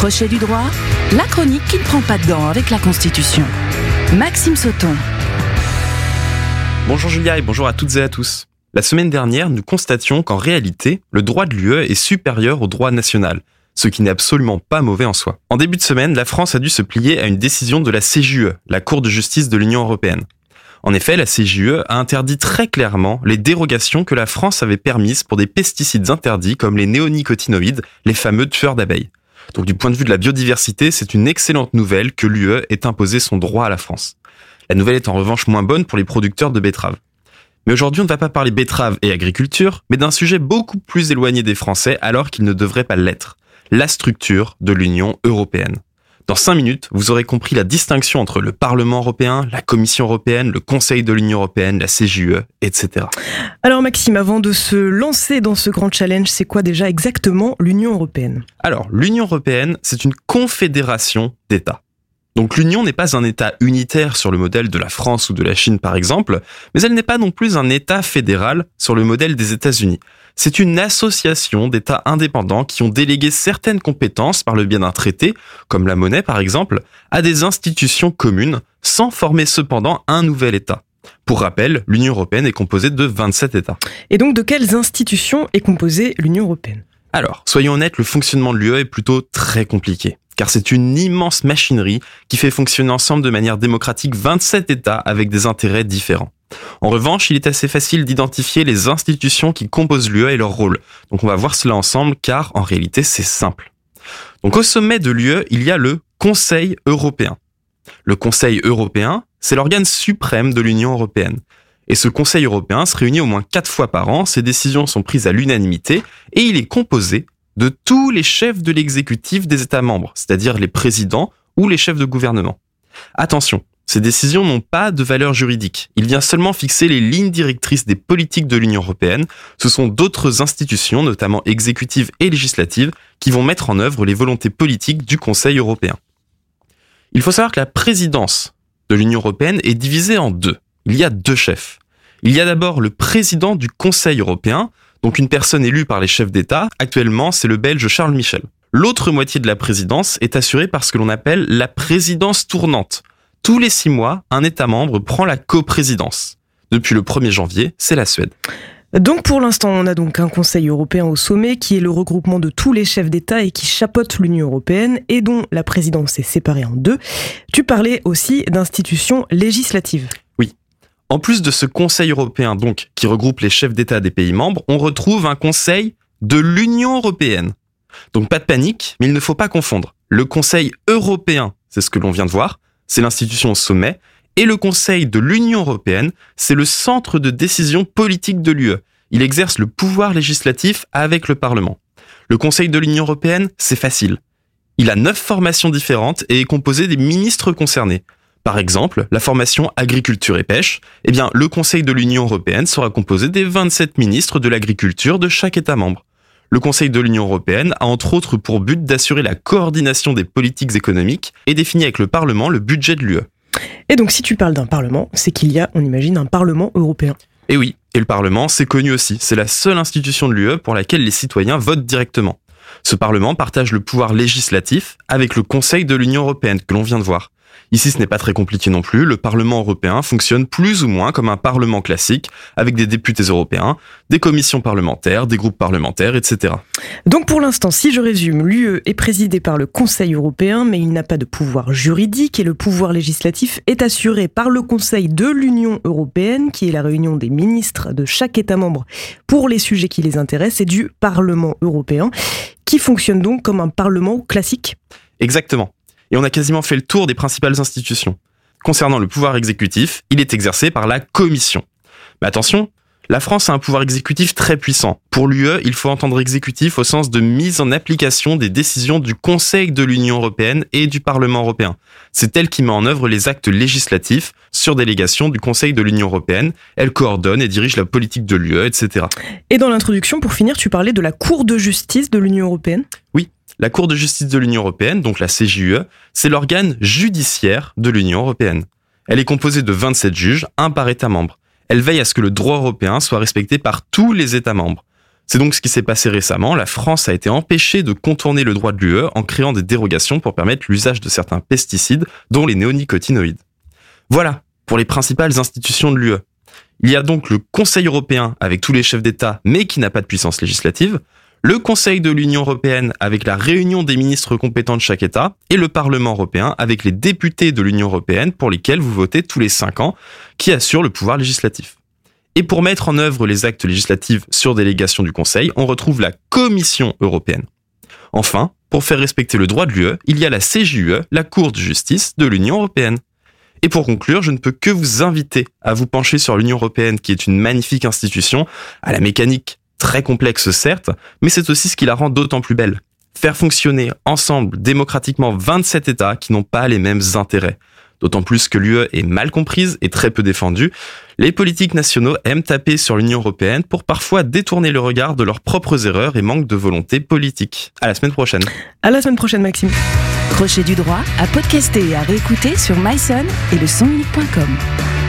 Crochet du droit, la chronique qui ne prend pas de gants avec la Constitution. Maxime Sauton. Bonjour Julia et bonjour à toutes et à tous. La semaine dernière, nous constations qu'en réalité, le droit de l'UE est supérieur au droit national, ce qui n'est absolument pas mauvais en soi. En début de semaine, la France a dû se plier à une décision de la CJUE, la Cour de justice de l'Union européenne. En effet, la CJUE a interdit très clairement les dérogations que la France avait permises pour des pesticides interdits comme les néonicotinoïdes, les fameux tueurs d'abeilles. Donc du point de vue de la biodiversité, c'est une excellente nouvelle que l'UE ait imposé son droit à la France. La nouvelle est en revanche moins bonne pour les producteurs de betteraves. Mais aujourd'hui, on ne va pas parler betterave et agriculture, mais d'un sujet beaucoup plus éloigné des Français alors qu'il ne devrait pas l'être. La structure de l'Union européenne. Dans cinq minutes, vous aurez compris la distinction entre le Parlement européen, la Commission européenne, le Conseil de l'Union européenne, la CJUE, etc. Alors Maxime, avant de se lancer dans ce grand challenge, c'est quoi déjà exactement l'Union européenne? Alors, l'Union européenne, c'est une confédération d'États. Donc l'Union n'est pas un État unitaire sur le modèle de la France ou de la Chine par exemple, mais elle n'est pas non plus un État fédéral sur le modèle des États-Unis. C'est une association d'États indépendants qui ont délégué certaines compétences par le biais d'un traité, comme la monnaie par exemple, à des institutions communes, sans former cependant un nouvel État. Pour rappel, l'Union européenne est composée de 27 États. Et donc de quelles institutions est composée l'Union européenne? Alors, soyons honnêtes, le fonctionnement de l'UE est plutôt très compliqué car c'est une immense machinerie qui fait fonctionner ensemble de manière démocratique 27 États avec des intérêts différents. En revanche, il est assez facile d'identifier les institutions qui composent l'UE et leur rôle. Donc on va voir cela ensemble car en réalité c'est simple. Donc au sommet de l'UE, il y a le Conseil européen. Le Conseil européen, c'est l'organe suprême de l'Union européenne. Et ce Conseil européen se réunit au moins quatre fois par an, ses décisions sont prises à l'unanimité et il est composé de tous les chefs de l'exécutif des États membres, c'est-à-dire les présidents ou les chefs de gouvernement. Attention, ces décisions n'ont pas de valeur juridique. Il vient seulement fixer les lignes directrices des politiques de l'Union européenne. Ce sont d'autres institutions, notamment exécutives et législatives, qui vont mettre en œuvre les volontés politiques du Conseil européen. Il faut savoir que la présidence de l'Union européenne est divisée en deux. Il y a deux chefs. Il y a d'abord le président du Conseil européen, donc une personne élue par les chefs d'État. Actuellement, c'est le Belge Charles Michel. L'autre moitié de la présidence est assurée par ce que l'on appelle la présidence tournante. Tous les six mois, un État membre prend la coprésidence. Depuis le 1er janvier, c'est la Suède. Donc pour l'instant, on a donc un Conseil européen au sommet qui est le regroupement de tous les chefs d'État et qui chapeaute l'Union européenne et dont la présidence est séparée en deux. Tu parlais aussi d'institutions législatives. En plus de ce Conseil européen, donc, qui regroupe les chefs d'État des pays membres, on retrouve un Conseil de l'Union européenne. Donc pas de panique, mais il ne faut pas confondre. Le Conseil européen, c'est ce que l'on vient de voir, c'est l'institution au sommet, et le Conseil de l'Union européenne, c'est le centre de décision politique de l'UE. Il exerce le pouvoir législatif avec le Parlement. Le Conseil de l'Union européenne, c'est facile. Il a neuf formations différentes et est composé des ministres concernés. Par exemple, la formation agriculture et pêche, eh bien, le Conseil de l'Union européenne sera composé des 27 ministres de l'agriculture de chaque État membre. Le Conseil de l'Union européenne a entre autres pour but d'assurer la coordination des politiques économiques et définir avec le Parlement le budget de l'UE. Et donc si tu parles d'un Parlement, c'est qu'il y a, on imagine, un Parlement européen. Et oui, et le Parlement, c'est connu aussi, c'est la seule institution de l'UE pour laquelle les citoyens votent directement. Ce Parlement partage le pouvoir législatif avec le Conseil de l'Union européenne que l'on vient de voir. Ici, ce n'est pas très compliqué non plus. Le Parlement européen fonctionne plus ou moins comme un Parlement classique, avec des députés européens, des commissions parlementaires, des groupes parlementaires, etc. Donc pour l'instant, si je résume, l'UE est présidée par le Conseil européen, mais il n'a pas de pouvoir juridique et le pouvoir législatif est assuré par le Conseil de l'Union européenne, qui est la réunion des ministres de chaque État membre pour les sujets qui les intéressent, et du Parlement européen, qui fonctionne donc comme un Parlement classique. Exactement et on a quasiment fait le tour des principales institutions. Concernant le pouvoir exécutif, il est exercé par la Commission. Mais attention, la France a un pouvoir exécutif très puissant. Pour l'UE, il faut entendre exécutif au sens de mise en application des décisions du Conseil de l'Union européenne et du Parlement européen. C'est elle qui met en œuvre les actes législatifs sur délégation du Conseil de l'Union européenne. Elle coordonne et dirige la politique de l'UE, etc. Et dans l'introduction, pour finir, tu parlais de la Cour de justice de l'Union européenne? Oui, la Cour de justice de l'Union européenne, donc la CJUE, c'est l'organe judiciaire de l'Union européenne. Elle est composée de 27 juges, un par État membre. Elle veille à ce que le droit européen soit respecté par tous les États membres. C'est donc ce qui s'est passé récemment. La France a été empêchée de contourner le droit de l'UE en créant des dérogations pour permettre l'usage de certains pesticides, dont les néonicotinoïdes. Voilà pour les principales institutions de l'UE. Il y a donc le Conseil européen avec tous les chefs d'État, mais qui n'a pas de puissance législative, le Conseil de l'Union européenne avec la réunion des ministres compétents de chaque État, et le Parlement européen avec les députés de l'Union européenne pour lesquels vous votez tous les cinq ans, qui assurent le pouvoir législatif. Et pour mettre en œuvre les actes législatifs sur délégation du Conseil, on retrouve la Commission européenne. Enfin, pour faire respecter le droit de l'UE, il y a la CJUE, la Cour de justice de l'Union européenne. Et pour conclure, je ne peux que vous inviter à vous pencher sur l'Union européenne, qui est une magnifique institution, à la mécanique très complexe certes, mais c'est aussi ce qui la rend d'autant plus belle. Faire fonctionner ensemble démocratiquement 27 États qui n'ont pas les mêmes intérêts d'autant plus que l'UE est mal comprise et très peu défendue. Les politiques nationaux aiment taper sur l'Union européenne pour parfois détourner le regard de leurs propres erreurs et manque de volonté politique. À la semaine prochaine. À la semaine prochaine, Maxime. Crochet du droit à podcaster et à réécouter sur myson et le.